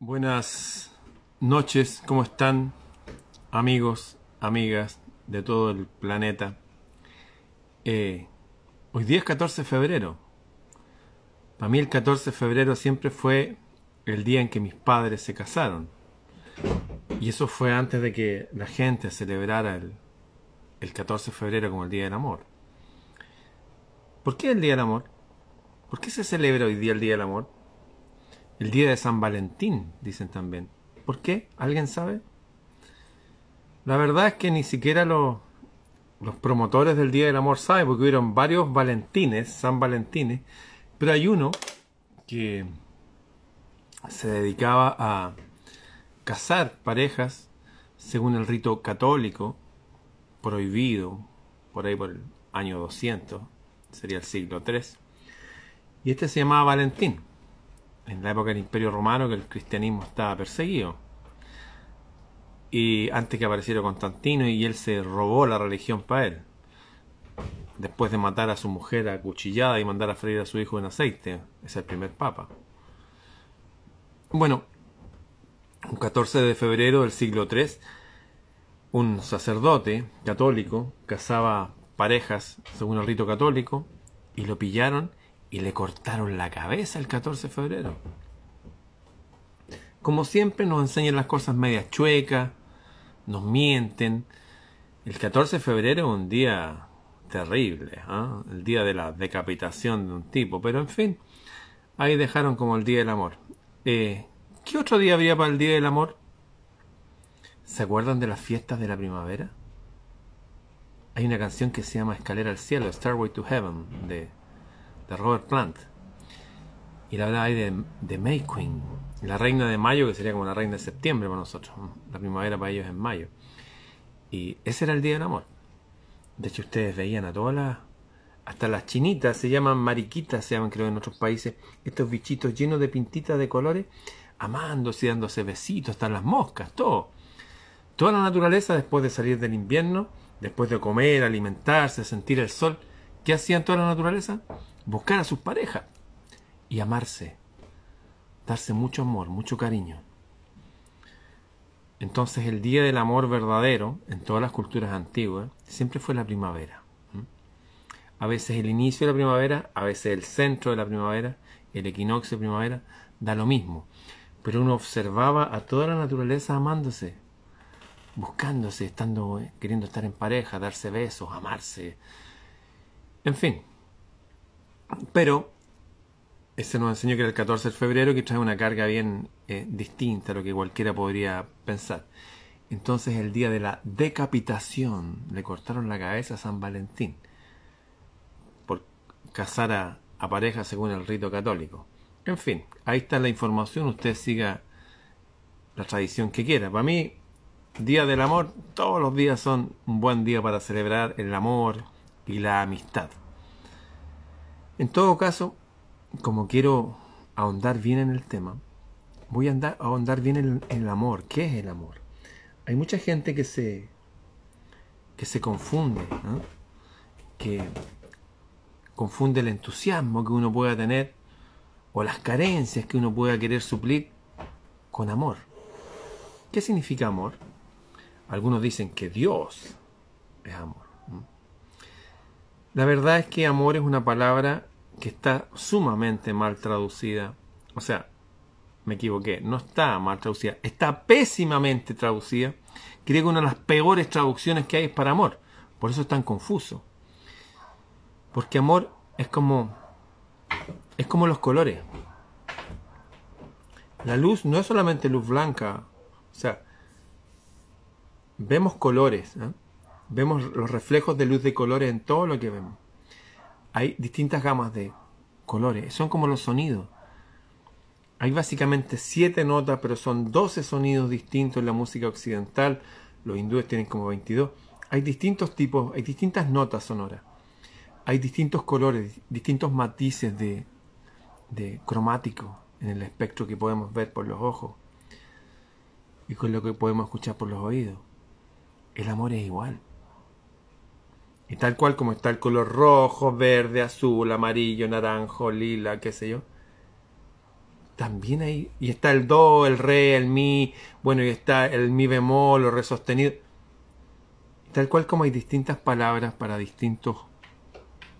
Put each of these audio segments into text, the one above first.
Buenas noches, ¿cómo están amigos, amigas de todo el planeta? Eh, hoy día es 14 de febrero. Para mí el 14 de febrero siempre fue el día en que mis padres se casaron. Y eso fue antes de que la gente celebrara el, el 14 de febrero como el Día del Amor. ¿Por qué el Día del Amor? ¿Por qué se celebra hoy día el Día del Amor? El Día de San Valentín, dicen también. ¿Por qué? ¿Alguien sabe? La verdad es que ni siquiera los, promotores del Día del Amor saben, porque hubieron varios Valentines, San Valentines, pero hay uno que se dedicaba a casar parejas según el rito católico, prohibido por ahí por el año 200, sería el siglo III. Y este se llamaba Valentín, en la época del Imperio Romano que el cristianismo estaba perseguido. Y antes que apareciera Constantino y él se robó la religión para él. Después de matar a su mujer a cuchillada y mandar a freír a su hijo en aceite. Es el primer papa. Bueno, un 14 de febrero del siglo III, un sacerdote católico casaba parejas según el rito católico y lo pillaron y le cortaron la cabeza el 14 de febrero. Como siempre nos enseñan las cosas medias chuecas, nos mienten. El 14 de febrero es un día terrible, ¿ah? el día de la decapitación de un tipo, pero en fin, ahí dejaron como el Día del Amor. Eh, ¿Qué otro día había para el Día del Amor? ¿Se acuerdan de las fiestas de la primavera? Hay una canción que se llama Escalera al Cielo, Starway to Heaven, de, de Robert Plant. Y la verdad hay de, de May Queen, la reina de mayo, que sería como la reina de septiembre para nosotros. La primavera para ellos es mayo. Y ese era el Día del Amor. De hecho, ustedes veían a todas las... Hasta las chinitas se llaman mariquitas, se llaman creo en otros países. Estos bichitos llenos de pintitas de colores amándose y dándose besitos, están las moscas, todo. Toda la naturaleza después de salir del invierno, después de comer, alimentarse, sentir el sol, ¿qué hacían toda la naturaleza? Buscar a sus parejas y amarse, darse mucho amor, mucho cariño. Entonces el día del amor verdadero en todas las culturas antiguas siempre fue la primavera. A veces el inicio de la primavera, a veces el centro de la primavera, el equinoccio de primavera, da lo mismo pero uno observaba a toda la naturaleza amándose, buscándose, estando, queriendo estar en pareja, darse besos, amarse, en fin. Pero ese nos enseñó que era el 14 de febrero, que trae una carga bien eh, distinta a lo que cualquiera podría pensar. Entonces el día de la decapitación le cortaron la cabeza a San Valentín por casar a, a pareja según el rito católico. En fin, ahí está la información, usted siga la tradición que quiera. Para mí, Día del Amor, todos los días son un buen día para celebrar el amor y la amistad. En todo caso, como quiero ahondar bien en el tema, voy a ahondar bien en, el amor. ¿Qué es el amor? Hay mucha gente que se que se confunde, que confunde el entusiasmo que uno pueda tener o las carencias que uno pueda querer suplir con amor. ¿Qué significa amor? Algunos dicen que Dios es amor. La verdad es que amor es una palabra que está sumamente mal traducida. O sea, me equivoqué, no está mal traducida, está pésimamente traducida. Creo que una de las peores traducciones que hay es para amor. Por eso es tan confuso. Porque amor es como es como los colores. La luz no es solamente luz blanca, o sea, vemos colores, ¿eh? Vemos los reflejos de luz de colores en todo lo que vemos. Hay distintas gamas de colores, son como los sonidos. Hay básicamente siete notas, pero son 12 sonidos distintos en la música occidental. Los hindúes tienen como 22. Hay distintos tipos, hay distintas notas sonoras. Hay distintos colores, distintos matices de, de cromático en el espectro que podemos ver por los ojos y con lo que podemos escuchar por los oídos. El amor es igual. Y tal cual como está el color rojo, verde, azul, amarillo, naranjo, lila, qué sé yo. también hay, y está el do, el re, el mi, bueno, y está el mi bemol o re sostenido. Tal cual como hay distintas palabras para distintos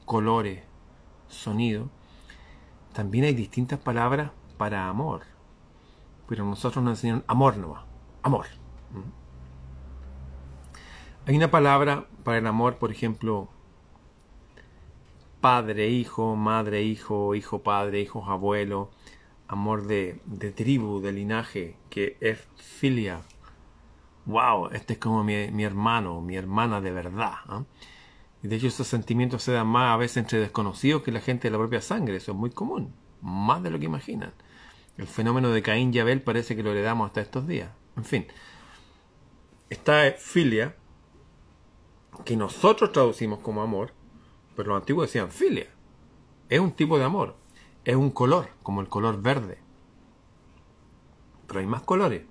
colores, sonido, también hay distintas palabras para amor. Pero nosotros nos enseñan amor nomás, amor. ¿Mm? Hay una palabra para el amor, por ejemplo, padre, hijo, madre, hijo, hijo, padre, hijos, abuelo, amor de, de tribu, de linaje, que es filia. Wow, este es como mi, hermano, mi hermana de verdad. ¿ah? Y de hecho esos sentimientos se dan más a veces entre desconocidos que la gente de la propia sangre. Eso es muy común, más de lo que imaginan. El fenómeno de Caín y Abel parece que lo heredamos hasta estos días. En fin, esta filia, que nosotros traducimos como amor, pero los antiguos decían filia. Es un tipo de amor es un color, como el color verde. Pero hay más colores.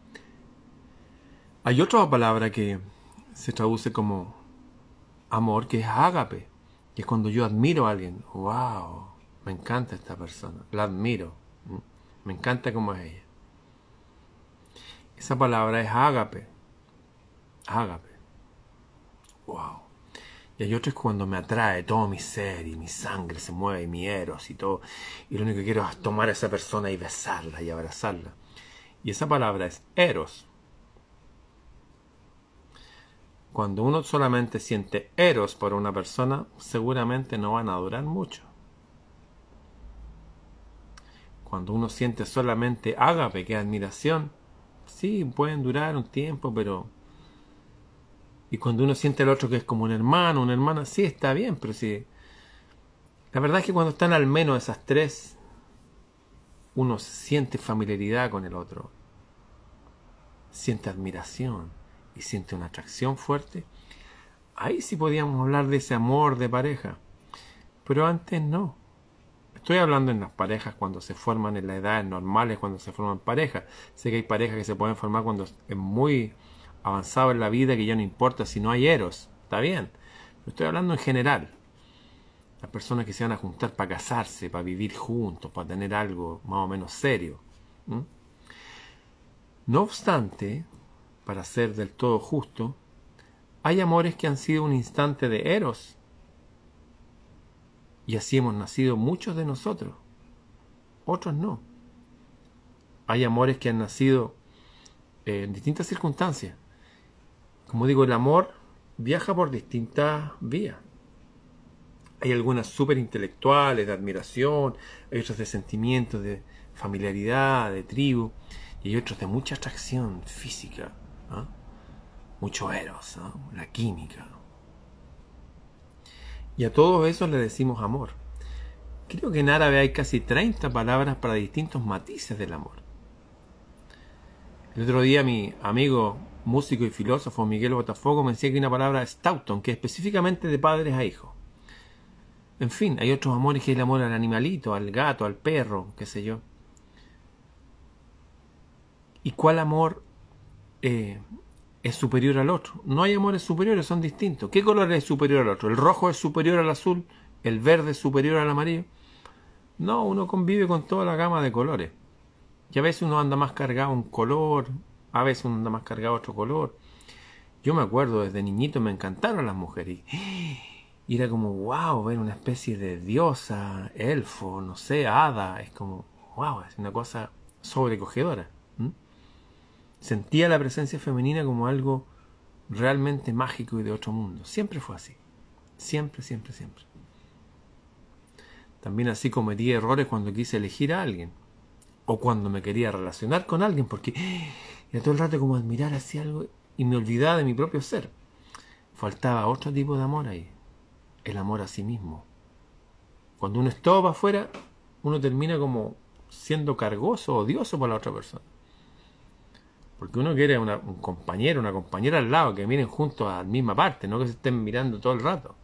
Hay otra palabra que se traduce como amor, que es ágape, que es cuando yo admiro a alguien. ¡Wow! Me encanta esta persona, la admiro. Me encanta cómo es ella. Esa palabra es ágape. Ágape. ¡Wow! Y hay otros cuando me atrae todo mi ser y mi sangre se mueve y mi eros y todo. Y lo único que quiero es tomar a esa persona y besarla y abrazarla. Y esa palabra es eros. Cuando uno solamente siente eros por una persona, seguramente no van a durar mucho. Cuando uno siente solamente ágape, que admiración, sí, pueden durar un tiempo, pero y cuando uno siente al otro que es como un hermano, una hermana, sí está bien, pero sí. La verdad es que cuando están al menos esas tres, uno siente familiaridad con el otro, siente admiración y siente una atracción fuerte. Ahí sí podíamos hablar de ese amor de pareja, pero antes no. Estoy hablando en las parejas cuando se forman en la edad normales, cuando se forman parejas. Sé que hay parejas que se pueden formar cuando es muy avanzado en la vida que ya no importa si no hay eros, está bien. Pero estoy hablando en general. Las personas que se van a juntar para casarse, para vivir juntos, para tener algo más o menos serio. No obstante, para ser del todo justo, hay amores que han sido un instante de eros. Y así hemos nacido muchos de nosotros. Otros no. Hay amores que han nacido en distintas circunstancias. Como digo, el amor viaja por distintas vías. Hay algunas súper intelectuales, de admiración, hay otras de sentimientos, de familiaridad, de tribu, y hay otros de mucha atracción física, ¿ah? mucho eros, ¿ah? la química. Y a todos esos le decimos amor. Creo que en árabe hay casi 30 palabras para distintos matices del amor. El otro día mi amigo músico y filósofo Miguel Botafogo me decía que una palabra Stoughton, que es específicamente de padres a hijos. En fin, hay otros amores que es el amor al animalito, al gato, al perro, qué sé yo. ¿Y cuál amor eh, es superior al otro? No hay amores superiores, son distintos. ¿Qué color es superior al otro? ¿El rojo es superior al azul? ¿El verde es superior al amarillo? No, uno convive con toda la gama de colores. Y a veces uno anda más cargado un color, a veces uno anda más cargado otro color. Yo me acuerdo desde niñito me encantaron las mujeres. Y era como, wow, ver una especie de diosa, elfo, no sé, hada. Es como, wow, es una cosa sobrecogedora. Sentía la presencia femenina como algo realmente mágico y de otro mundo. Siempre fue así. Siempre, siempre, siempre. También así cometí errores cuando quise elegir a alguien. O cuando me quería relacionar con alguien, porque era todo el rato como admirar hacia algo y me olvidaba de mi propio ser. Faltaba otro tipo de amor ahí, el amor a sí mismo. Cuando uno es todo para afuera, uno termina como siendo cargoso, odioso para la otra persona. Porque uno quiere un compañero, una compañera al lado, que miren juntos a la misma parte, no que se estén mirando todo el rato.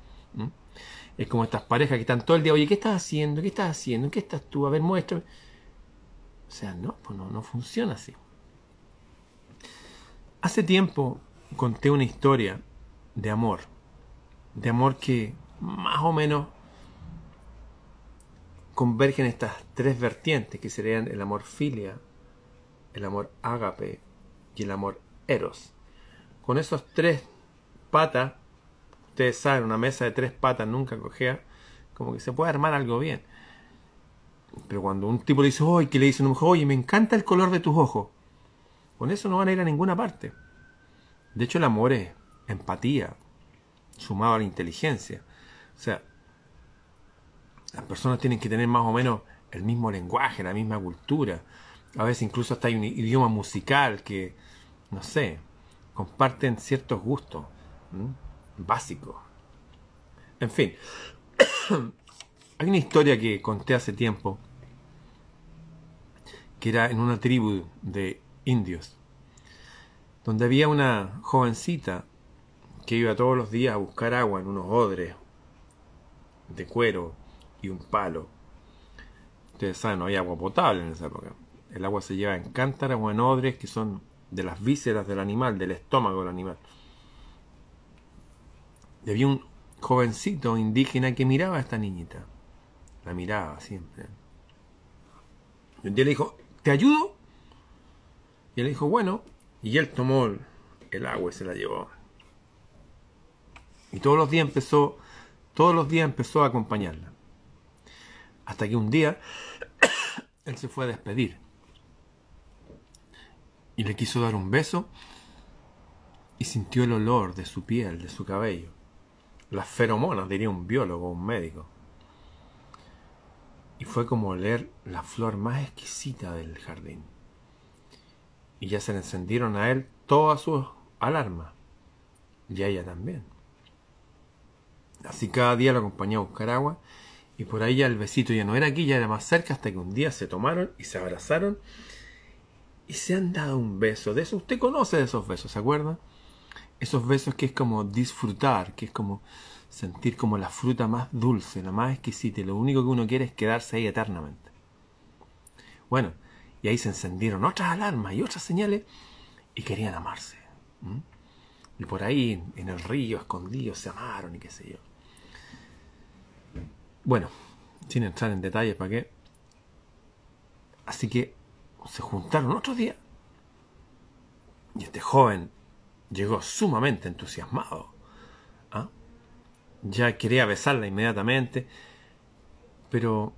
Es como estas parejas que están todo el día, oye, ¿qué estás haciendo? ¿Qué estás haciendo? ¿Qué estás tú? A ver, muéstrame. O sea, no, pues no, no funciona así. Hace tiempo conté una historia de amor, de amor que más o menos convergen estas tres vertientes que serían el amor filia, el amor ágape y el amor eros. Con esos tres patas, ustedes saben, una mesa de tres patas nunca cogea, como que se puede armar algo bien. Pero cuando un tipo le dice, oye, que le dice oye, me encanta el color de tus ojos, con eso no van a ir a ninguna parte. De hecho, el amor es empatía, sumado a la inteligencia. O sea, las personas tienen que tener más o menos el mismo lenguaje, la misma cultura. A veces incluso hasta hay un idioma musical que, no sé, comparten ciertos gustos básicos. En fin, hay una historia que conté hace tiempo, que era en una tribu de indios, donde había una jovencita que iba todos los días a buscar agua en unos odres de cuero y un palo. Ustedes saben, no había agua potable en esa época. El agua se lleva en cántaras o en odres que son de las vísceras del animal, del estómago del animal. Y había un jovencito indígena que miraba a esta niñita. La miraba siempre. Y un día le dijo, ¿te ayudo? Y él dijo, bueno. Y él tomó el agua y se la llevó. Y todos los días empezó, todos los días empezó a acompañarla. Hasta que un día él se fue a despedir. Y le quiso dar un beso y sintió el olor de su piel, de su cabello. Las feromonas, diría un biólogo, un médico. Y fue como oler la flor más exquisita del jardín. Y ya se le encendieron a él todas sus alarmas. Y a ella también. Así cada día lo acompañó a buscar agua y por ahí ya el besito ya no era aquí, ya era más cerca, hasta que un día se tomaron y se abrazaron y se han dado un beso. De eso usted conoce esos besos, ¿se acuerda? Esos besos que es como disfrutar, que es como sentir como la fruta más dulce, la más exquisita, y lo único que uno quiere es quedarse ahí eternamente. Bueno, y ahí se encendieron otras alarmas y otras señales y querían amarse. Y por ahí, en el río, escondidos, se amaron y qué sé yo. Bueno, sin entrar en detalles para qué. Así que se juntaron otro día. Y este joven llegó sumamente entusiasmado. ¿ah? Ya quería besarla inmediatamente. Pero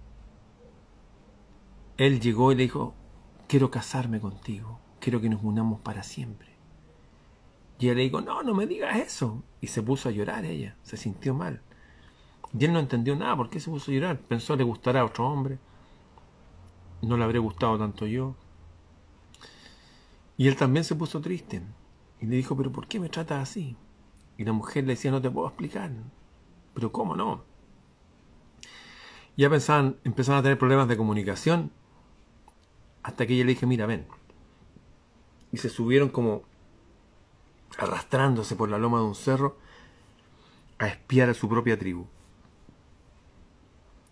él llegó y le dijo, quiero casarme contigo. Quiero que nos unamos para siempre. Y ella le dijo, no, no me digas eso. Y se puso a llorar ella. Se sintió mal. Y él no entendió nada, ¿por qué se puso a llorar? Pensó le gustará a otro hombre. No le habría gustado tanto yo. Y él también se puso triste. Y le dijo, pero ¿por qué me tratas así? Y la mujer le decía, no te puedo explicar. Pero ¿cómo no? Ya pensaban, empezaban a tener problemas de comunicación. Hasta que ella le dije, mira, ven. Y se subieron como arrastrándose por la loma de un cerro a espiar a su propia tribu.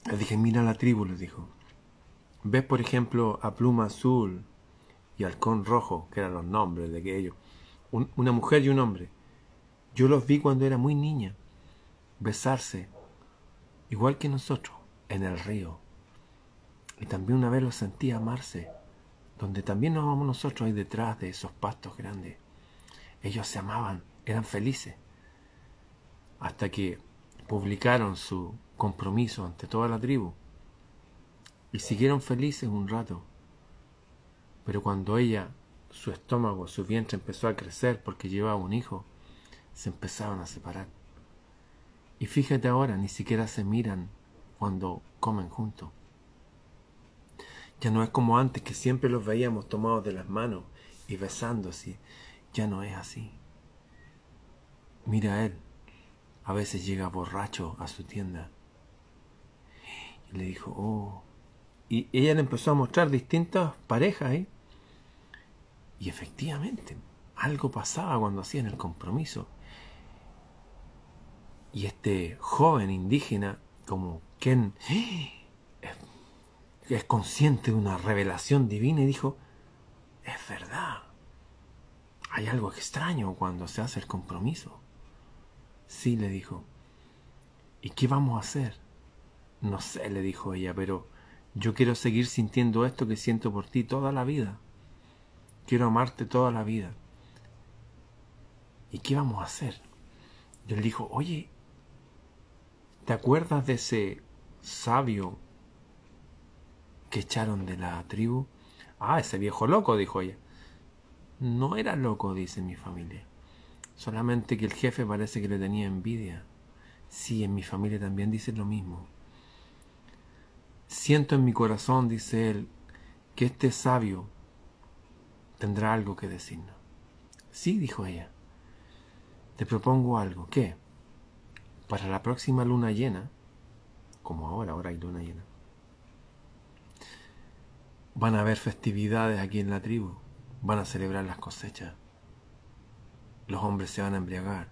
Le dije, mira la tribu, le dijo. ¿Ves, por ejemplo, a Pluma Azul y Halcón Rojo, que eran los nombres de aquellos? una mujer y un hombre. Yo los vi cuando era muy niña, besarse, igual que nosotros, en el río. Y también una vez los sentí amarse, donde también nos amamos nosotros ahí detrás de esos pastos grandes. Ellos se amaban, eran felices, hasta que publicaron su compromiso ante toda la tribu. Y siguieron felices un rato. Pero cuando ella, su estómago, su vientre empezó a crecer porque llevaba un hijo, se empezaron a separar. Y fíjate ahora, ni siquiera se miran cuando comen juntos. Ya no es como antes que siempre los veíamos tomados de las manos y besándose. Ya no es así. Mira a él. A veces llega borracho a su tienda y le dijo, oh. Y ella le empezó a mostrar distintas parejas ahí. Y efectivamente, algo pasaba cuando hacían el compromiso. Y este joven indígena, como Ken, es consciente de una revelación divina y dijo, es verdad, hay algo extraño cuando se hace el compromiso. Sí, le dijo, ¿y qué vamos a hacer? No sé, le dijo ella, pero Yo quiero seguir sintiendo esto que siento por ti toda la vida. Quiero amarte toda la vida. ¿Y qué vamos a hacer? Y él dijo, oye, ¿te acuerdas de ese sabio que echaron de la tribu? Ah, ese viejo loco, dijo ella. No era loco, dice mi familia. Solamente que el jefe parece que le tenía envidia. Sí, en mi familia también dice lo mismo. Siento en mi corazón, dice él, que este sabio tendrá algo que decirnos. Sí, dijo ella. Te propongo algo. ¿Qué? Para la próxima luna llena, como ahora, ahora hay luna llena, van a haber festividades aquí en la tribu, van a celebrar las cosechas, los hombres se van a embriagar,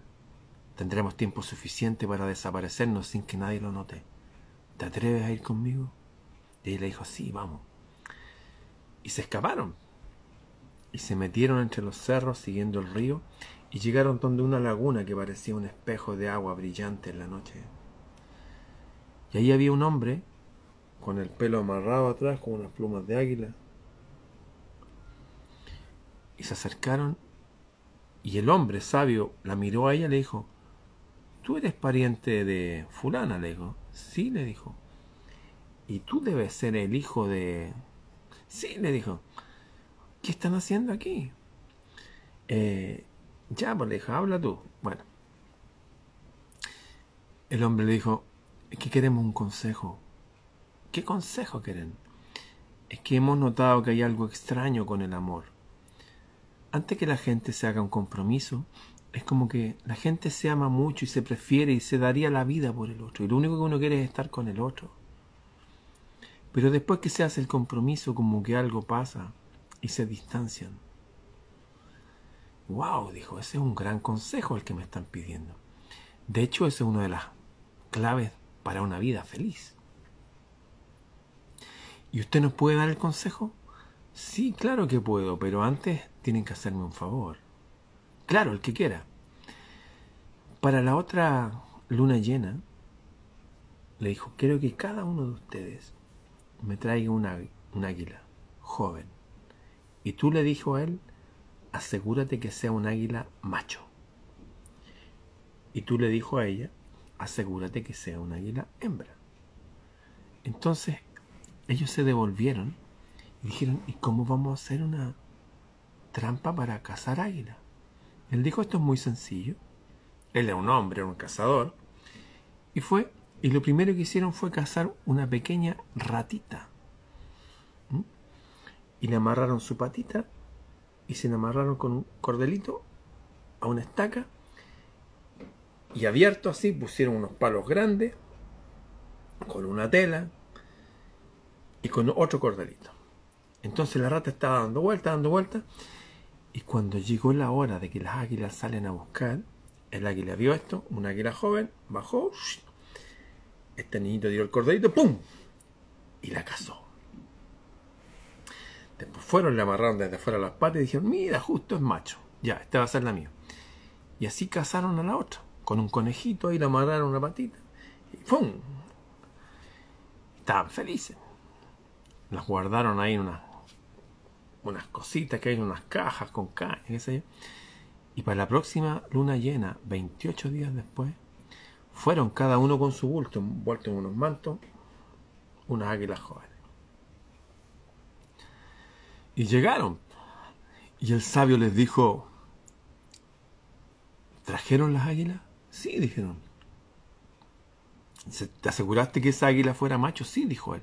tendremos tiempo suficiente para desaparecernos sin que nadie lo note. ¿Te atreves a ir conmigo? Y ella le dijo, sí, vamos. Y se escaparon. Y se metieron entre los cerros siguiendo el río y llegaron donde una laguna que parecía un espejo de agua brillante en la noche. Y ahí había un hombre con el pelo amarrado atrás con unas plumas de águila. Y se acercaron y el hombre sabio la miró a ella y le dijo, ¿tú eres pariente de fulana? Le dijo, sí, le dijo. Y tú debes ser el hijo de... Sí, le dijo. ¿Qué están haciendo aquí? Eh, ya, pues le dijo, habla tú. Bueno. El hombre le dijo, es que queremos un consejo. ¿Qué consejo quieren? Es que hemos notado que hay algo extraño con el amor. Antes que la gente se haga un compromiso, es como que la gente se ama mucho y se prefiere y se daría la vida por el otro. Y lo único que uno quiere es estar con el otro. Pero después que se hace el compromiso, como que algo pasa y se distancian. Wow, dijo, ese es un gran consejo el que me están pidiendo. De hecho, esa es una de las claves para una vida feliz. ¿Y usted nos puede dar el consejo? Sí, claro que puedo, pero antes tienen que hacerme un favor. Claro, el que quiera. Para la otra luna llena, le dijo, quiero que cada uno de ustedes me traiga un águila joven. Y tú le dijo a él, asegúrate que sea un águila macho. Y tú le dijo a ella, asegúrate que sea un águila hembra. Entonces ellos se devolvieron y dijeron, ¿y cómo vamos a hacer una trampa para cazar águila? Él dijo, esto es muy sencillo. Él era un hombre, era un cazador. Y fue y lo primero que hicieron fue cazar una pequeña ratita. Y le amarraron su patita y se le amarraron con un cordelito a una estaca. Y abierto así pusieron unos palos grandes con una tela y con otro cordelito. Entonces la rata estaba dando vuelta, dando vuelta. Y cuando llegó la hora de que las águilas salen a buscar, el águila vio esto, un águila joven, bajó, este niñito dio el corderito, ¡pum! Y la cazó. Después fueron, le amarraron desde afuera las patas y dijeron, mira, justo es macho. Ya, esta va a ser la mía. Y así cazaron a la otra. Con un conejito ahí le amarraron una patita. Y ¡pum! Estaban felices. Las guardaron ahí en unas, unas cositas que hay en unas cajas con caña, qué sé yo. Y para la próxima luna llena, 28 días después, fueron cada uno con su bulto, envuelto en unos mantos, unas águilas jóvenes. Y llegaron. Y el sabio les dijo, ¿trajeron las águilas? Sí, dijeron. ¿Te aseguraste que esa águila fuera macho? Sí, dijo él.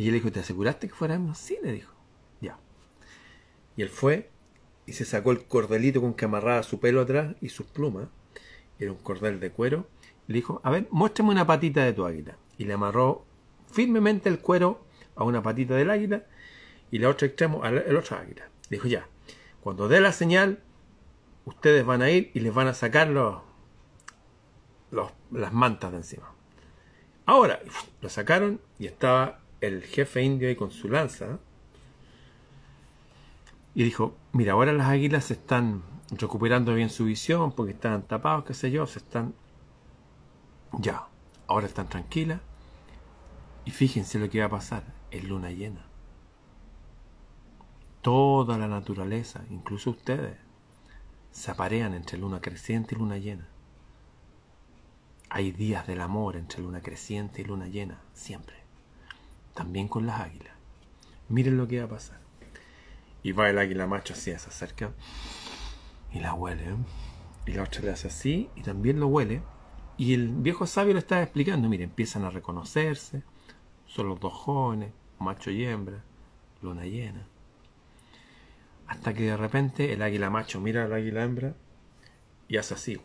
Y él dijo, ¿te aseguraste que fuera hembra? Sí, le dijo. Ya. Y él fue y se sacó el cordelito con que amarraba su pelo atrás y sus plumas. Era un cordel de cuero le dijo, a ver, muéstrame una patita de tu águila. Y le amarró firmemente el cuero a una patita del águila y el otro extremo al otro águila. Le dijo, ya, cuando dé la señal, ustedes van a ir y les van a sacar los, las mantas de encima. Ahora, lo sacaron y estaba el jefe indio ahí con su lanza. Y dijo, mira, ahora las águilas se están recuperando bien su visión porque estaban tapados, qué sé yo, se están ya, ahora están tranquilas. Y fíjense lo que va a pasar. es luna llena. Toda la naturaleza, incluso ustedes, se aparean entre luna creciente y luna llena. Hay días del amor entre luna creciente y luna llena, siempre. También con las águilas. Miren lo que va a pasar. Y va el águila macho así, se acerca y la huele. ¿eh? Y la otra le hace así y también lo huele. Y el viejo sabio le está explicando, miren, empiezan a reconocerse. Son los dos jóvenes, macho y hembra, luna llena. Hasta que de repente el águila macho mira al águila hembra y hace así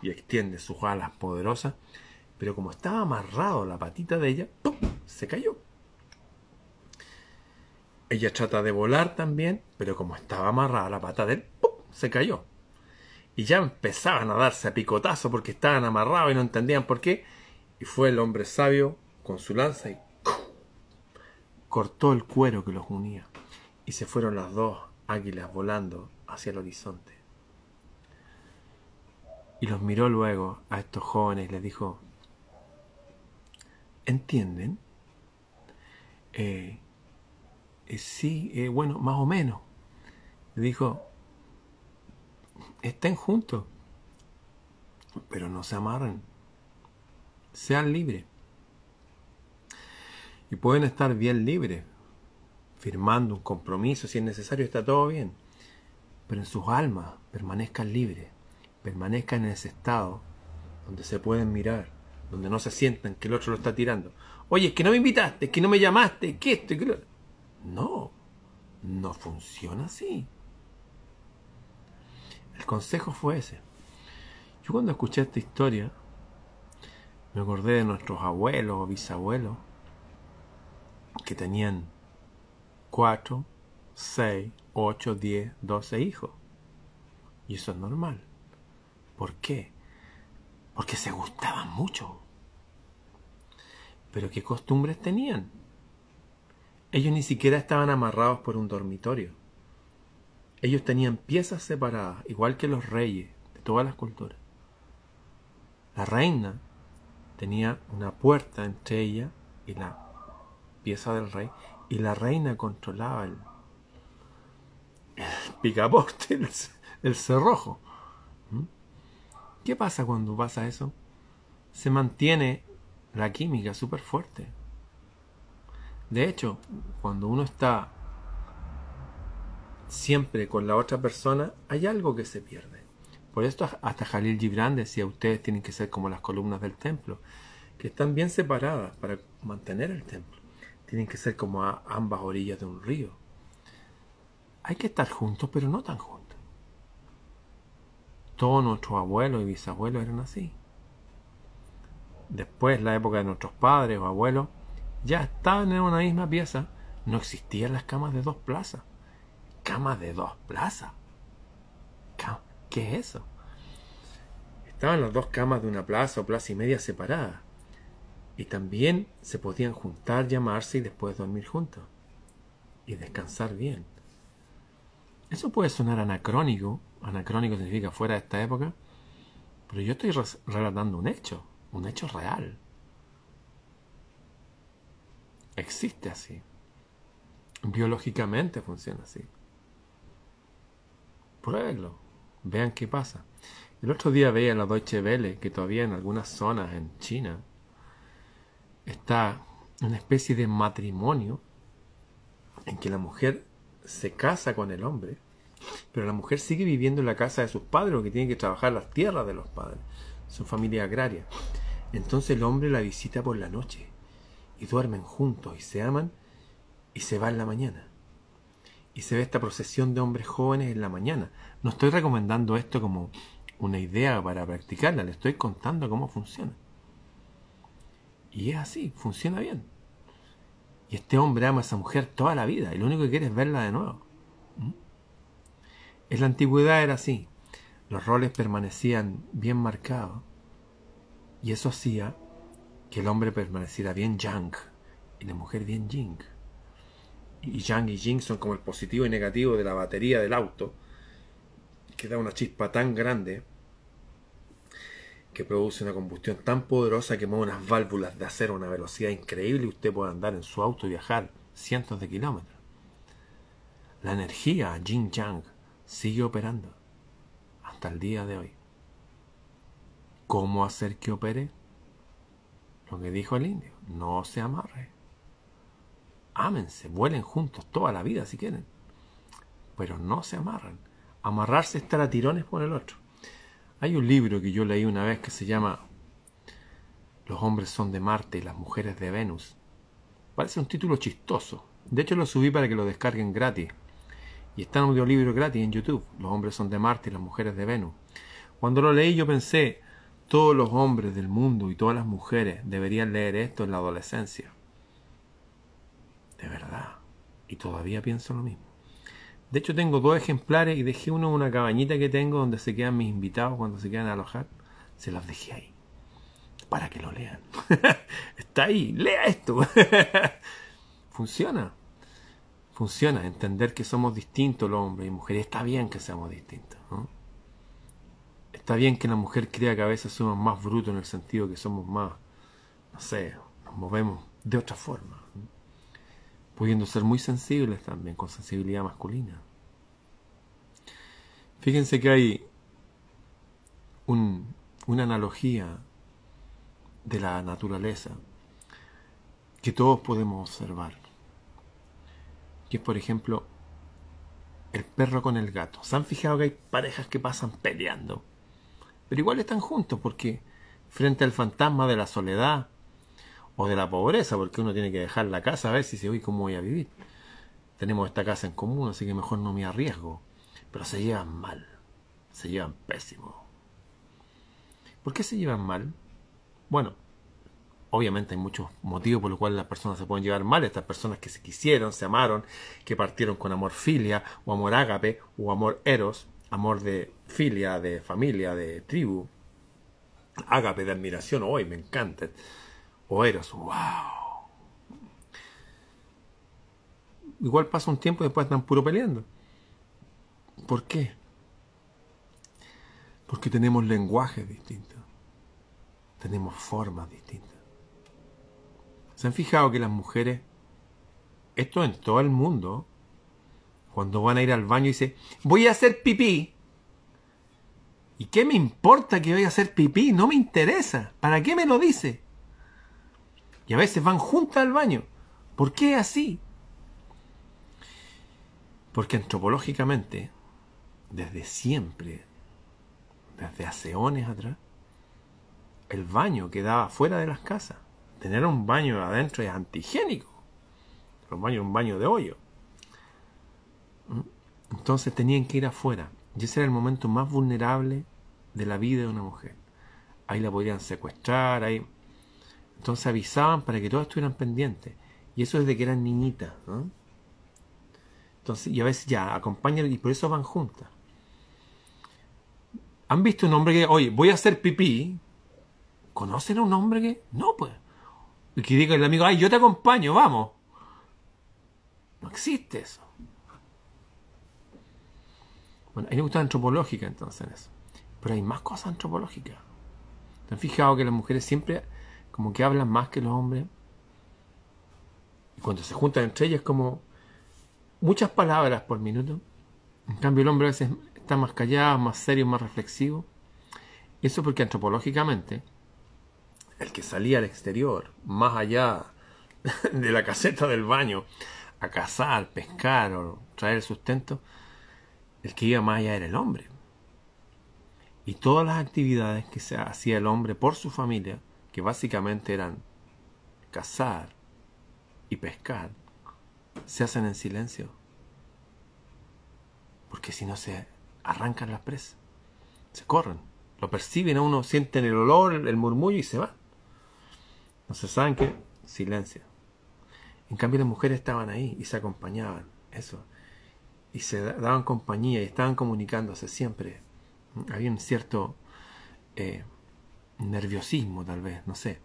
y extiende sus alas poderosas, pero como estaba amarrado la patita de ella, ¡pum! se cayó. Ella trata de volar también, pero como estaba amarrada la pata de él, ¡pum! se cayó. Y ya empezaban a darse a picotazo porque estaban amarrados y no entendían por qué. Y fue el hombre sabio con su lanza y cortó el cuero que los unía. Y se fueron las dos águilas volando hacia el horizonte y los miró luego a estos jóvenes y les dijo, ¿entienden? Eh, eh, sí, eh, bueno, más o menos. Dijo, estén juntos, pero no se amarren, sean libres. Y pueden estar bien libres, firmando un compromiso, si es necesario, está todo bien. Pero en sus almas permanezcan libres permanezcan en ese estado donde se pueden mirar, donde no se sientan que el otro lo está tirando. Oye, es que no me invitaste, es que no me llamaste, que esto, que lo... No, no funciona así. El consejo fue ese. Yo cuando escuché esta historia, me acordé de nuestros abuelos o bisabuelos que tenían cuatro, seis, ocho, diez, doce hijos. Y eso es normal. ¿Por qué? Porque se gustaban mucho. Pero ¿qué costumbres tenían? Ellos ni siquiera estaban amarrados por un dormitorio. Ellos tenían piezas separadas, igual que los reyes de todas las culturas. La reina tenía una puerta entre ella y la pieza del rey, y la reina controlaba el, picaporte, el cerrojo. ¿Qué pasa cuando pasa eso? Se mantiene la química súper fuerte. De hecho, cuando uno está siempre con la otra persona, hay algo que se pierde. Por esto hasta Jalil Gibran decía, ustedes tienen que ser como las columnas del templo, que están bien separadas para mantener el templo. Tienen que ser como ambas orillas de un río. Hay que estar juntos, pero no tan juntos. Todos nuestros abuelos y bisabuelos eran así. Después, la época de nuestros padres o abuelos, ya estaban en una misma pieza. No existían las camas de dos plazas. Camas de dos plazas. ¿Qué es eso? Estaban las dos camas de una plaza o plaza y media separadas. Y también se podían juntar, llamarse y después dormir juntos. Y descansar bien. Eso puede sonar anacrónico anacrónico significa fuera de esta época, pero yo estoy relatando un hecho, un hecho real. Existe así. Biológicamente funciona así. Pruébenlo, vean qué pasa. El otro día veía en la Deutsche Welle que todavía en algunas zonas en China está una especie de matrimonio en que la mujer se casa con el hombre pero la mujer sigue viviendo en la casa de sus padres porque tiene que trabajar las tierras de los padres. Son familia agraria. Entonces el hombre la visita por la noche y duermen juntos y se aman y se va en la mañana. Y se ve esta procesión de hombres jóvenes en la mañana. No estoy recomendando esto como una idea para practicarla, le estoy contando cómo funciona. Y es así, funciona bien. Y este hombre ama a esa mujer toda la vida y lo único que quiere es verla de nuevo. ¿Mm? En la antigüedad era así. Los roles permanecían bien marcados. Y eso hacía que el hombre permaneciera bien yang y la mujer bien yin. Y yang y yin son como el positivo y negativo de la batería del auto, que da una chispa tan grande. que produce una combustión tan poderosa que mueve unas válvulas de acero a una velocidad increíble y usted puede andar en su auto y viajar cientos de kilómetros. La energía Jin Yang sigue operando hasta el día de hoy. ¿Cómo hacer que opere? Lo que dijo el indio, no se amarre. Ámense, vuelen juntos toda la vida si quieren, pero no se amarran. Amarrarse es estar a tirones por el otro. Hay un libro que yo leí una vez que se llama Los hombres son de Marte y las mujeres de Venus. Parece un título chistoso. De hecho lo subí para que lo descarguen gratis. Y está en audiolibro gratis en YouTube. Los hombres son de Marte y las mujeres de Venus. Cuando lo leí yo pensé, todos los hombres del mundo y todas las mujeres deberían leer esto en la adolescencia. De verdad. Y todavía pienso lo mismo. De hecho, tengo dos ejemplares y dejé uno en una cabañita que tengo donde se quedan mis invitados cuando se quedan a alojar. Se los dejé ahí. Para que lo lean. Está ahí. Lea esto. Funciona. Funciona. Entender que somos distintos los hombres y mujeres. Está bien que seamos distintos. Está bien que la mujer crea que a veces somos más brutos en el sentido que somos más, no sé, nos movemos de otra forma pudiendo ser muy sensibles también, con sensibilidad masculina. Fíjense que hay una analogía de la naturaleza que todos podemos observar, que es por ejemplo el perro con el gato. ¿Se han fijado que hay parejas que pasan peleando? Pero igual están juntos porque frente al fantasma de la soledad, o de la pobreza, porque uno tiene que dejar la casa a ver si se oye cómo voy a vivir. Tenemos esta casa en común, así que mejor no me arriesgo. Pero se llevan mal, se llevan pésimo. ¿Por qué se llevan mal? Bueno, obviamente hay muchos motivos por los cuales las personas se pueden llevar mal. Estas personas que se quisieron, se amaron, que partieron con amor filia, o amor ágape, o amor eros, amor de filia, de familia, de tribu, ágape de admiración, hoy me encanta o eros, wow. Igual pasa un tiempo y después están puro peleando. ¿Por qué? Porque tenemos lenguajes distintos. Tenemos formas distintas. ¿Se han fijado que las mujeres, esto en todo el mundo, cuando van a ir al baño y dicen, voy a hacer pipí? ¿Y qué me importa que vaya a hacer pipí? No me interesa. ¿Para qué me lo dice? Y a veces van juntas al baño. ¿Por qué así? Porque antropológicamente, desde siempre, desde hace años atrás, el baño quedaba fuera de las casas. Tener un baño adentro es antigénico. Los baños, un baño de hoyo. ¿Mm? Entonces tenían que ir afuera. Y ese era el momento más vulnerable de la vida de una mujer. Ahí la podían secuestrar, ahí entonces avisaban para que todos estuvieran pendientes. Y eso desde que eran niñitas. Entonces, y a veces ya acompañan y por eso van juntas. ¿Han visto un hombre que, oye, voy a hacer pipí? ¿Conocen a un hombre que? No, pues. Y que diga el amigo, ay, yo te acompaño, vamos. No existe eso. Bueno, a mí me gusta la antropológica entonces. Pero hay más cosas antropológicas. ¿Se han fijado que las mujeres siempre como que hablan más que los hombres. Y cuando se juntan entre ellas, como muchas palabras por minuto. En cambio, el hombre a veces está más callado, más serio, más reflexivo. Eso porque antropológicamente, el que salía al exterior, más allá de la caseta del baño, a cazar, pescar o traer sustento, el que iba más allá era el hombre. Y todas las actividades que se hacía el hombre por su familia, que básicamente eran cazar y pescar, se hacen en silencio. Porque si no se arrancan las presas, se corren, lo perciben a uno, sienten el olor, el murmullo y se van. Se saben qué, silencio. En cambio las mujeres estaban ahí y se acompañaban, eso. Y se daban compañía y estaban comunicándose siempre. Había un cierto eh, nerviosismo tal vez, no sé.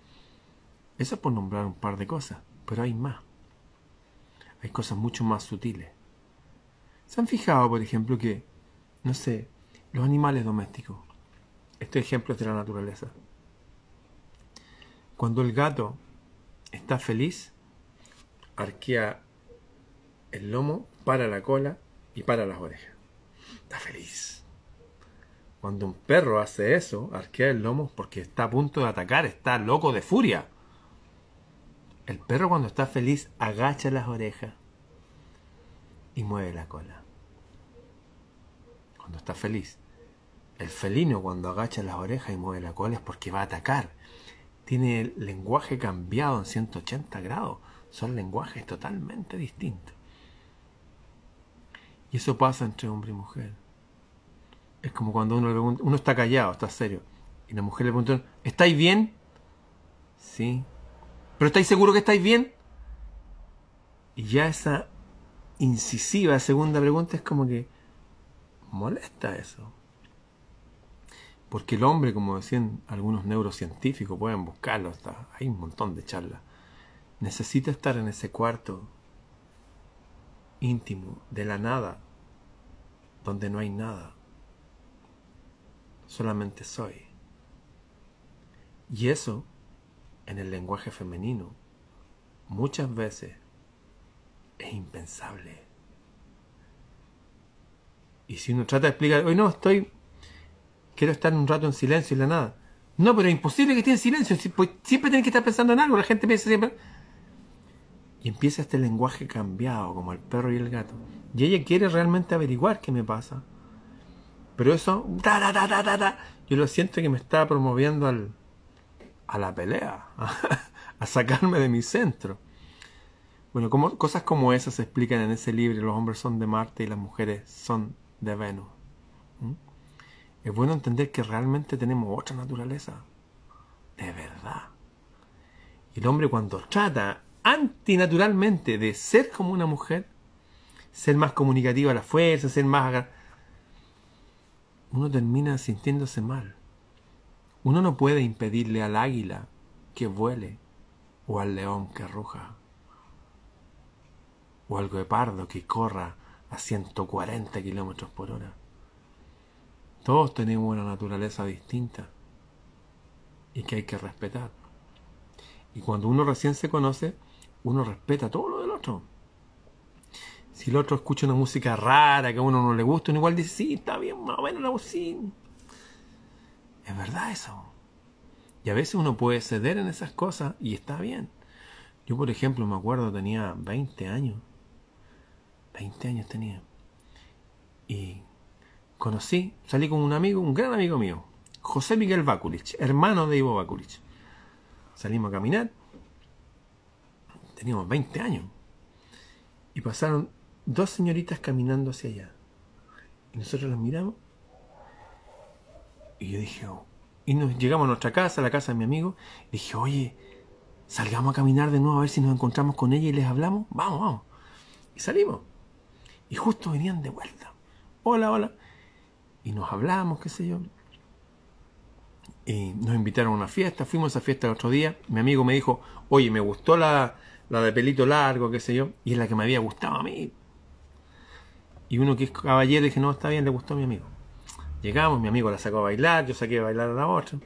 Eso es por nombrar un par de cosas, pero hay más. Hay cosas mucho más sutiles. ¿Se han fijado, por ejemplo, que, no sé, los animales domésticos, Este ejemplo es de la naturaleza. Cuando el gato está feliz, arquea el lomo, para la cola y para las orejas. Está feliz. Cuando un perro hace eso, arquea el lomo porque está a punto de atacar, está loco de furia. El perro cuando está feliz agacha las orejas y mueve la cola. Cuando está feliz. El felino cuando agacha las orejas y mueve la cola es porque va a atacar. Tiene el lenguaje cambiado en 180 grados. Son lenguajes totalmente distintos. Y eso pasa entre hombre y mujer. Es como cuando uno le pregunta, uno está callado, está serio. Y la mujer le pregunta, ¿estáis bien? Sí. ¿Pero estáis seguro que estáis bien? Y ya esa incisiva segunda pregunta es como que molesta eso. Porque el hombre, como decían algunos neurocientíficos, pueden buscarlo, hasta, hay un montón de charlas, necesita estar en ese cuarto íntimo de la nada, donde no hay nada, solamente soy. Y eso, en el lenguaje femenino, muchas veces es impensable. Y si uno trata de explicar, hoy no, estoy, quiero estar un rato en silencio y la nada. No, pero es imposible que esté en silencio, pues, siempre tienen que estar pensando en algo, la gente piensa siempre... Y empieza este lenguaje cambiado, como el perro y el gato. Y ella quiere realmente averiguar qué me pasa. Pero eso, yo lo siento que me está promoviendo al, a la pelea, a sacarme de mi centro. Bueno, como, cosas como esas se explican en ese libro. Los hombres son de Marte y las mujeres son de Venus. Es bueno entender que realmente tenemos otra naturaleza. De verdad. Y el hombre cuando trata antinaturalmente de ser como una mujer, ser más comunicativa a la fuerza, ser más... Uno termina sintiéndose mal. Uno no puede impedirle al águila que vuele o al león que ruja o al guepardo que corra a 140 kilómetros por hora. Todos tenemos una naturaleza distinta y que hay que respetar. Y cuando uno recién se conoce, uno respeta todo lo del otro. Si el otro escucha una música rara que a uno no le gusta, uno igual dice, sí, está bien, más o menos la música. Es verdad eso. Y a veces uno puede ceder en esas cosas y está bien. Yo, por ejemplo, me acuerdo, tenía 20 años. 20 años tenía. Y conocí, salí con un amigo, un gran amigo mío, José Miguel Bakulich, hermano de Ivo Bakulich. Salimos a caminar teníamos 20 años. Y pasaron dos señoritas caminando hacia allá. Y nosotros las miramos. Y yo dije, oh". y nos llegamos a nuestra casa, a la casa de mi amigo. Y dije, oye, salgamos a caminar de nuevo a ver si nos encontramos con ella y les hablamos. Vamos, vamos. Y salimos. Y justo venían de vuelta. Hola, hola. Y nos hablamos, qué sé yo. Y nos invitaron a una fiesta. Fuimos a esa fiesta el otro día. Mi amigo me dijo, oye, me gustó la, la de pelito largo, qué sé yo, y es la que me había gustado a mí. Y uno que es caballero dije, no, está bien, le gustó a mi amigo. Llegamos, mi amigo la sacó a bailar, yo saqué a bailar a la otra.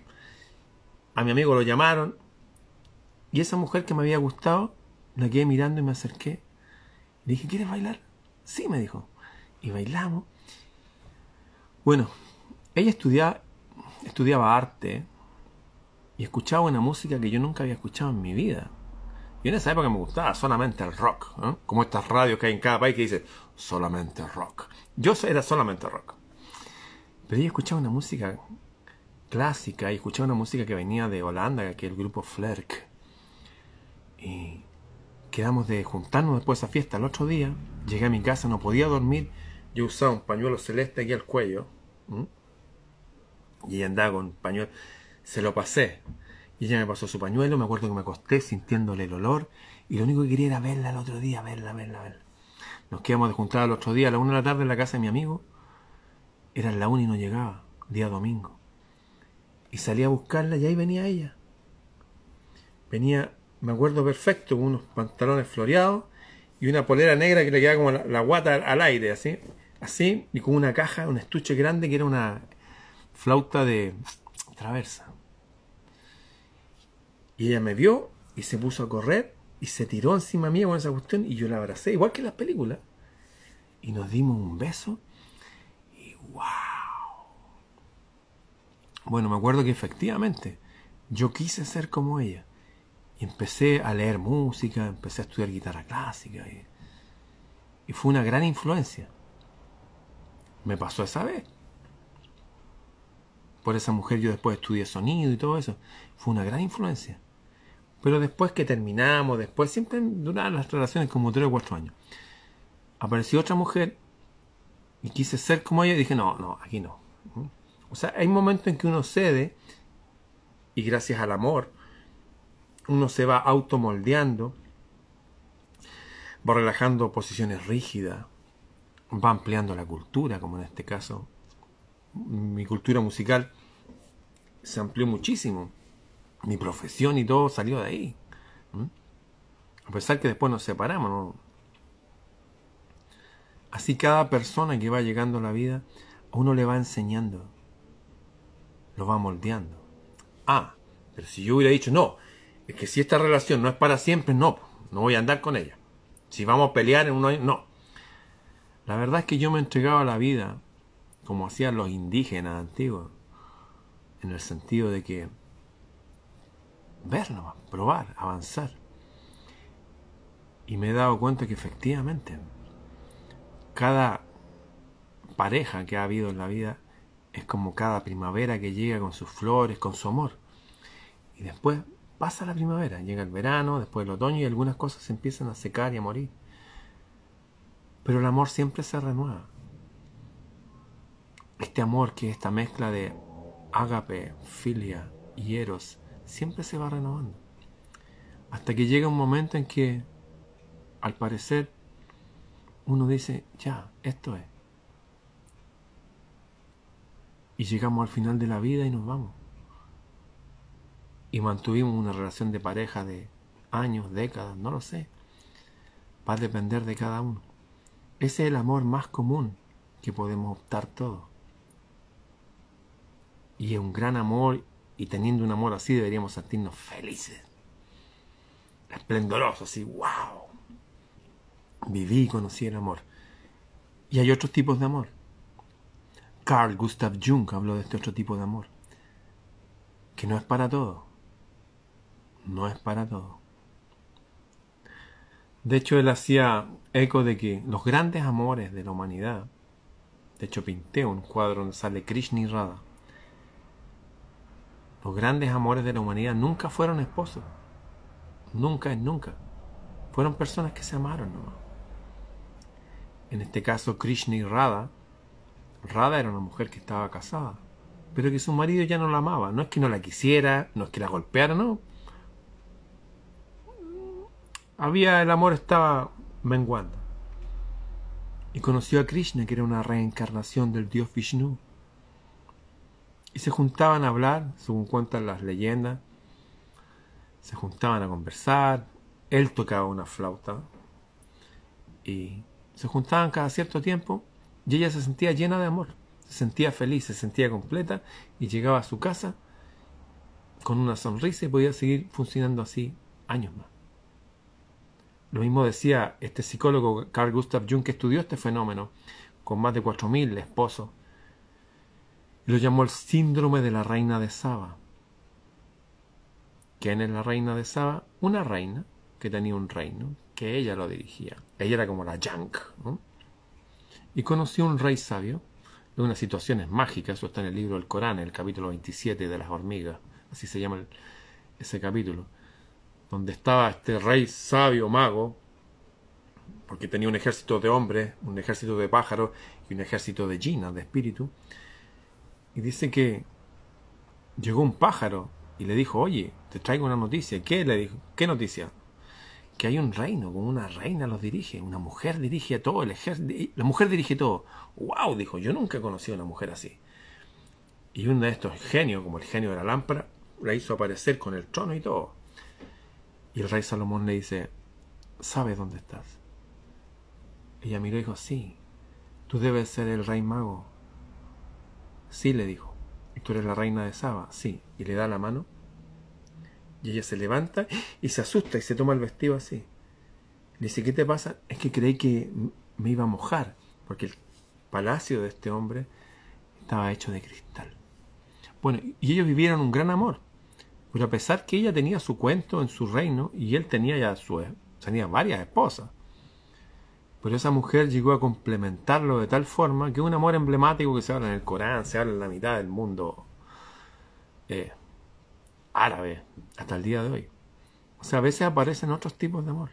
A mi amigo lo llamaron. Y esa mujer que me había gustado, la quedé mirando y me acerqué. Le dije, ¿quieres bailar? Sí, me dijo. Y bailamos. Bueno, ella estudiaba, estudiaba arte y escuchaba una música que yo nunca había escuchado en mi vida. Y en esa época me gustaba solamente el rock, como estas radios que hay en cada país que dice solamente rock. Yo era solamente rock. Pero yo escuchaba una música clásica y escuchaba una música que venía de Holanda, que es el grupo Flerk. Y quedamos de juntarnos después de esa fiesta. El otro día llegué a mi casa, no podía dormir. Yo usaba un pañuelo celeste aquí al cuello. Y andaba con pañuelo. Se lo pasé. Y ella me pasó su pañuelo, me acuerdo que me acosté sintiéndole el olor y lo único que quería era verla el otro día, verla, verla, verla. Nos quedamos de juntar el otro día a la una de la tarde en la casa de mi amigo. Era la una y no llegaba, día domingo. Y salí a buscarla y ahí venía ella. Venía, me acuerdo perfecto, con unos pantalones floreados y una polera negra que le quedaba como la, guata al aire, así, así, y con una caja, un estuche grande que era una flauta de, traversa. Y ella me vio y se puso a correr y se tiró encima mía con esa cuestión y yo la abracé, igual que en las películas. Y nos dimos un beso y wow. Bueno, me acuerdo que efectivamente yo quise ser como ella. Y empecé a leer música, empecé a estudiar guitarra clásica. Y, y fue una gran influencia. Me pasó esa vez. Por esa mujer yo después estudié sonido y todo eso. Fue una gran influencia. Pero después que terminamos, después siempre duraron las relaciones como tres o cuatro años. Apareció otra mujer y quise ser como ella y dije, no, no, aquí no. O sea, hay momentos en que uno cede y gracias al amor uno se va automoldeando, va relajando posiciones rígidas, va ampliando la cultura, como en este caso mi cultura musical se amplió muchísimo mi profesión y todo salió de ahí. A pesar que después nos separamos. Así cada persona que va llegando a la vida, a uno le va enseñando, lo va moldeando. Ah, pero si yo hubiera dicho, no, es que si esta relación no es para siempre, no, no voy a andar con ella. Si vamos a pelear en un no. La verdad es que yo me entregaba a la vida como hacían los indígenas antiguos, en el sentido de que verlo, probar, avanzar. Y me he dado cuenta que efectivamente cada pareja que ha habido en la vida es como cada primavera que llega con sus flores, con su amor. Y después pasa la primavera, llega el verano, después el otoño y algunas cosas se empiezan a secar y a morir. Pero el amor siempre se renueva. Este amor que es esta mezcla de ágape, filia y eros siempre se va renovando. Hasta que llega un momento en que, al parecer, uno dice, ya, esto es. Y llegamos al final de la vida y nos vamos. Y mantuvimos una relación de pareja de años, décadas, no lo sé. Va a depender de cada uno. Ese es el amor más común que podemos optar todos. Y es un gran amor y teniendo un amor así deberíamos sentirnos felices. Esplendorosos, así, wow. Viví y conocí el amor. Y hay otros tipos de amor. Carl Gustav Jung habló de este otro tipo de amor. Que no es para todo. No es para todo. De hecho, él hacía eco de que los grandes amores de la humanidad, de hecho pinté un cuadro donde sale Krishna y Radha, los grandes amores de la humanidad nunca fueron esposos. Nunca es nunca. Fueron personas que se amaron nomás. En este caso, Krishna y Radha. Radha era una mujer que estaba casada, pero que su marido ya no la amaba. No es que no la quisiera, no es que la golpeara, no. Había, el amor estaba menguando. Y conoció a Krishna, que era una reencarnación del dios Vishnu y se juntaban a hablar, según cuentan las leyendas. Se juntaban a conversar. Él tocaba una flauta. Y se juntaban cada cierto tiempo. Y ella se sentía llena de amor. Se sentía feliz, se sentía completa. Y llegaba a su casa con una sonrisa y podía seguir funcionando así años más. Lo mismo decía este psicólogo Carl Gustav Jung que estudió este fenómeno con más de 4.000 esposos lo llamó el síndrome de la reina de Saba. ¿Quién es la reina de Saba? Una reina que tenía un reino, que ella lo dirigía. Ella era como la Yank. Y conoció un rey sabio de unas situaciones mágicas, eso está en el libro del Corán, el capítulo 27 de las hormigas, así se llama ese capítulo, donde estaba este rey sabio mago, porque tenía un ejército de hombres, un ejército de pájaros y un ejército de jinas, de espíritu, y dice que llegó un pájaro y le dijo, oye, te traigo una noticia. ¿Qué? Le dijo, ¿qué noticia? Que hay un reino, con una reina los dirige, una mujer dirige todo, el ejército, la mujer dirige todo. ¡Wow! Dijo, yo nunca he conocido a una mujer así. Y uno de estos genios, como el genio de la lámpara, la hizo aparecer con el trono y todo. Y el rey Salomón le dice, ¿sabes dónde estás? Ella miró y dijo, sí, tú debes ser el rey mago Sí, le dijo, tú eres la reina de Saba, sí, y le da la mano. Y ella se levanta y se asusta y se toma el vestido así. Dice, ¿qué te pasa? Es que creí que me iba a mojar, porque el palacio de este hombre estaba hecho de cristal. Bueno, y ellos vivieron un gran amor. Pero a pesar que ella tenía su cuento en su reino y él tenía ya su, tenía varias esposas. Pero esa mujer llegó a complementarlo de tal forma que un amor emblemático que se habla en el Corán, se habla en la mitad del mundo eh, árabe, hasta el día de hoy. O sea, a veces aparecen otros tipos de amor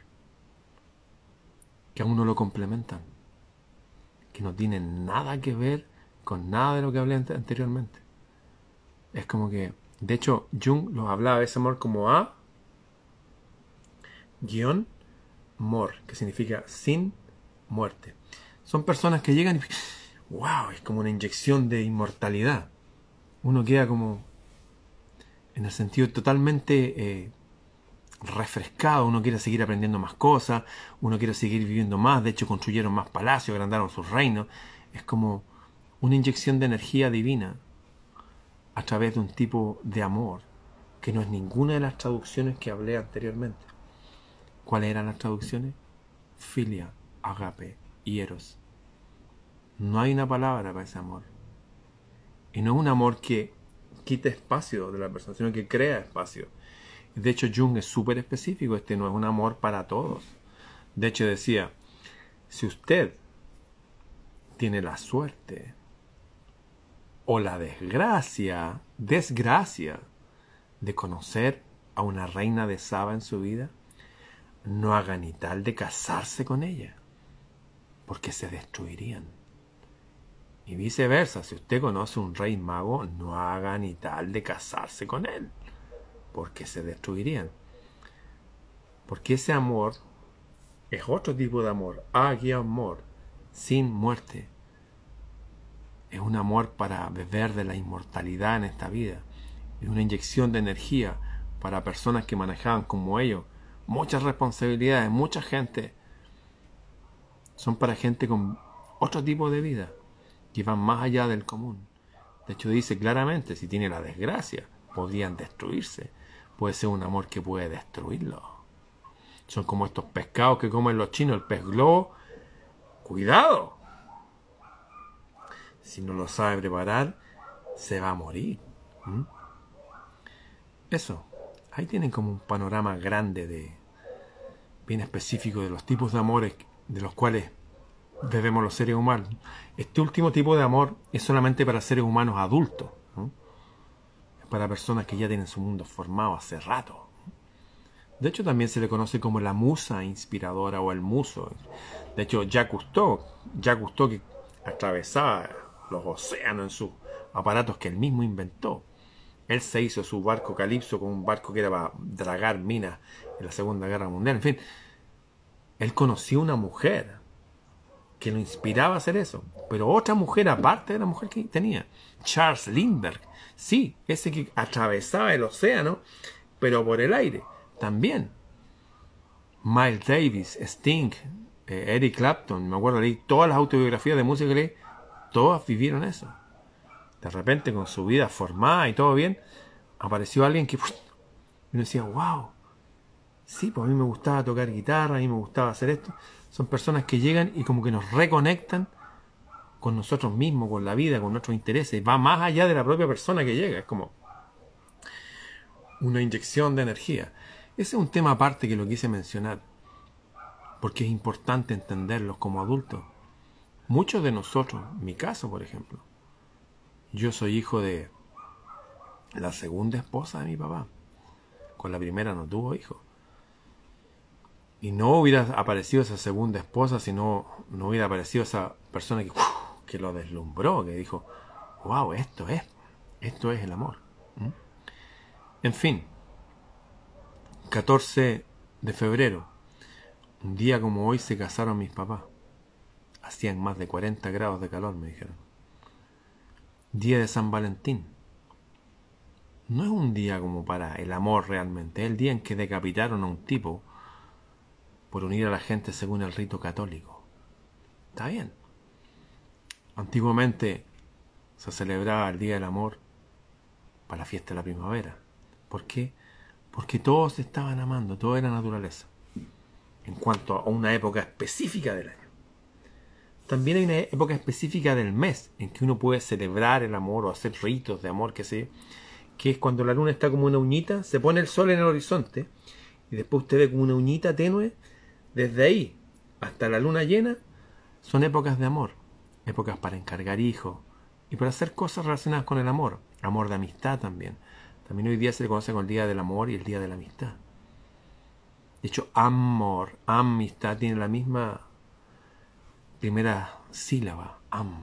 que a uno lo complementan, que no tienen nada que ver con nada de lo que hablé anteriormente. Es como que, de hecho, Jung lo hablaba de ese amor como A, guion, mor, que significa sin muerte. Son personas que llegan y, wow, es como una inyección de inmortalidad. Uno queda como, en el sentido totalmente eh, refrescado, uno quiere seguir aprendiendo más cosas, uno quiere seguir viviendo más, de hecho construyeron más palacios, agrandaron sus reinos. Es como una inyección de energía divina a través de un tipo de amor que no es ninguna de las traducciones que hablé anteriormente. ¿Cuáles eran las traducciones? Filia, agape y eros. No hay una palabra para ese amor. Y no es un amor que quite espacio de la persona, sino que crea espacio. De hecho, Jung es súper específico, este no es un amor para todos. De hecho, decía, si usted tiene la suerte o la desgracia, desgracia, de conocer a una reina de Saba en su vida, no haga ni tal de casarse con ella porque se destruirían. Y viceversa, si usted conoce un rey mago, no haga ni tal de casarse con él, porque se destruirían. Porque ese amor es otro tipo de amor, amor, sin muerte. Es un amor para beber de la inmortalidad en esta vida. Es una inyección de energía para personas que manejaban como ellos muchas responsabilidades, mucha gente son para gente con otro tipo de vida, que van más allá del común. De hecho dice claramente, si tiene la desgracia, podrían destruirse. Puede ser un amor que puede destruirlo. Son como estos pescados que comen los chinos, el pez globo. Cuidado. Si no lo sabe preparar, se va a morir. ¿Mm? Eso. Ahí tienen como un panorama grande de bien específico de los tipos de amores de los cuales bebemos los seres humanos. Este último tipo de amor es solamente para seres humanos adultos, es para personas que ya tienen su mundo formado hace rato. De hecho, también se le conoce como la musa inspiradora o el muso. De hecho, Jacques Cousteau, Jacques Cousteau que atravesaba los océanos en sus aparatos que él mismo inventó. Él se hizo su barco Calipso con un barco que era para dragar minas en la Segunda Guerra Mundial. En fin, él conoció una mujer que lo inspiraba a hacer eso. Pero otra mujer, aparte de la mujer que tenía, Charles Lindbergh, sí, ese que atravesaba el océano, pero por el aire, también. Miles Davis, Sting, eh, Eric Clapton, me acuerdo, leí todas las autobiografías de música que leí, todas vivieron eso. De repente, con su vida formada y todo bien, apareció alguien que decía, wow, sí, pues a mí me gustaba tocar guitarra, a mí me gustaba hacer esto. Son personas que llegan y como que nos reconectan con nosotros mismos, con la vida, con nuestros intereses. Va más allá de la propia persona que llega. Es como una inyección de energía. Ese es un tema aparte que lo quise mencionar, porque es importante entenderlos como adultos. Muchos de nosotros, mi caso por ejemplo, yo soy hijo de la segunda esposa de mi papá. Con la primera no tuvo hijos. Y no hubiera aparecido esa segunda esposa si no, no hubiera aparecido esa persona que, que lo deslumbró, que dijo, wow, esto es, esto es el amor. En fin, 14 de febrero, un día como hoy se casaron mis papás. Hacían más de 40 grados de calor, me dijeron. Día de San Valentín. No es un día como para el amor realmente, es el día en que decapitaron a un tipo por unir a la gente según el rito católico. Está bien. Antiguamente se celebraba el Día del Amor para la fiesta de la primavera. ¿Por qué? Porque todos estaban amando, todo era naturaleza. En cuanto a una época específica del año. También hay una época específica del mes en que uno puede celebrar el amor o hacer ritos de amor, que sé, que es cuando la luna está como una uñita, se pone el sol en el horizonte y después usted ve como una uñita tenue, desde ahí hasta la luna llena, son épocas de amor, épocas para encargar hijos y para hacer cosas relacionadas con el amor, amor de amistad también. También hoy día se le conoce como el Día del Amor y el Día de la Amistad. De hecho, amor, amistad, tiene la misma primera sílaba, am.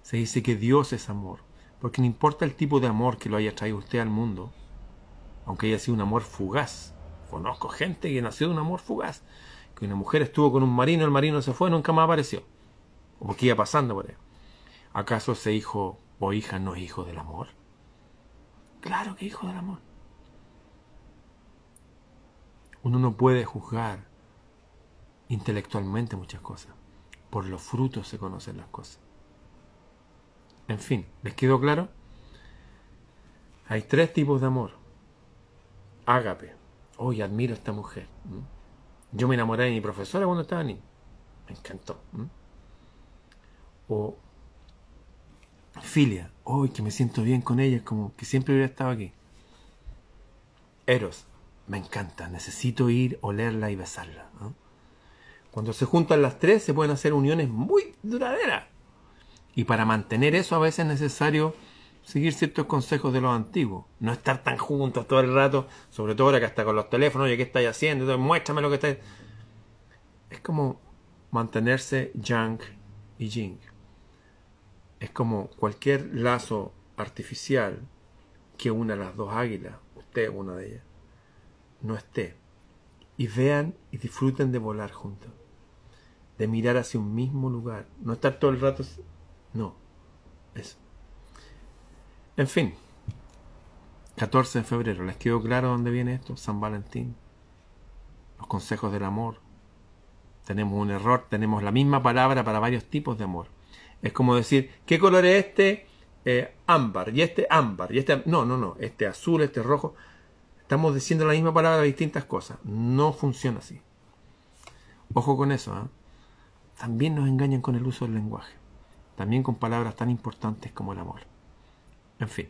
Se dice que Dios es amor, porque no importa el tipo de amor que lo haya traído usted al mundo, aunque haya sido un amor fugaz. Conozco gente que nació de un amor fugaz, que una mujer estuvo con un marino, el marino se fue, nunca más apareció. O porque iba pasando por ahí. ¿Acaso ese hijo o hija no es hijo del amor? Claro que hijo del amor. Uno no puede juzgar intelectualmente muchas cosas. Por los frutos se conocen las cosas. En fin, ¿les quedó claro? Hay tres tipos de amor. Ágape. Hoy admiro a esta mujer. Yo me enamoré de mi profesora cuando estaba niño. Me encantó. O filia. Hoy que me siento bien con ella, como que siempre hubiera estado aquí. Eros. Me encanta. Necesito ir, olerla y besarla. Cuando se juntan las tres se pueden hacer uniones muy duraderas. Y para mantener eso a veces es necesario seguir ciertos consejos de los antiguos. No estar tan juntos todo el rato, sobre todo ahora que hasta con los teléfonos, oye, ¿qué estáis haciendo? Entonces, muéstrame lo que estáis... Es como mantenerse yang y jing. Es como cualquier lazo artificial que una las dos águilas, usted una de ellas, no esté. Y vean y disfruten de volar juntos de mirar hacia un mismo lugar, no estar todo el rato. No, eso. En fin, 14 de febrero, ¿les quedó claro dónde viene esto? San Valentín, los consejos del amor. Tenemos un error, tenemos la misma palabra para varios tipos de amor. Es como decir, ¿qué color es este? Eh, ámbar, y este ámbar, y este... No, no, no, este azul, este rojo. Estamos diciendo la misma palabra distintas cosas. No funciona así. Ojo con eso, ¿eh? también nos engañan con el uso del lenguaje, también con palabras tan importantes como el amor. En fin,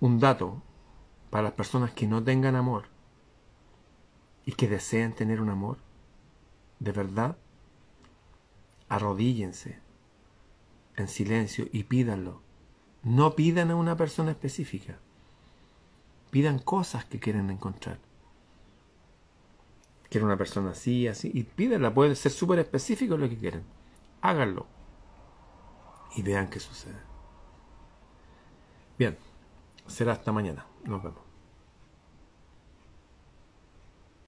un dato para las personas que no tengan amor y que deseen tener un amor, de verdad, arrodíllense en silencio y pídanlo. No pidan a una persona específica, pidan cosas que quieren encontrar quiero una persona así, así, y pídela, puede ser súper específico lo que quieren. Háganlo. Y vean qué sucede. Bien, será hasta mañana. Nos vemos.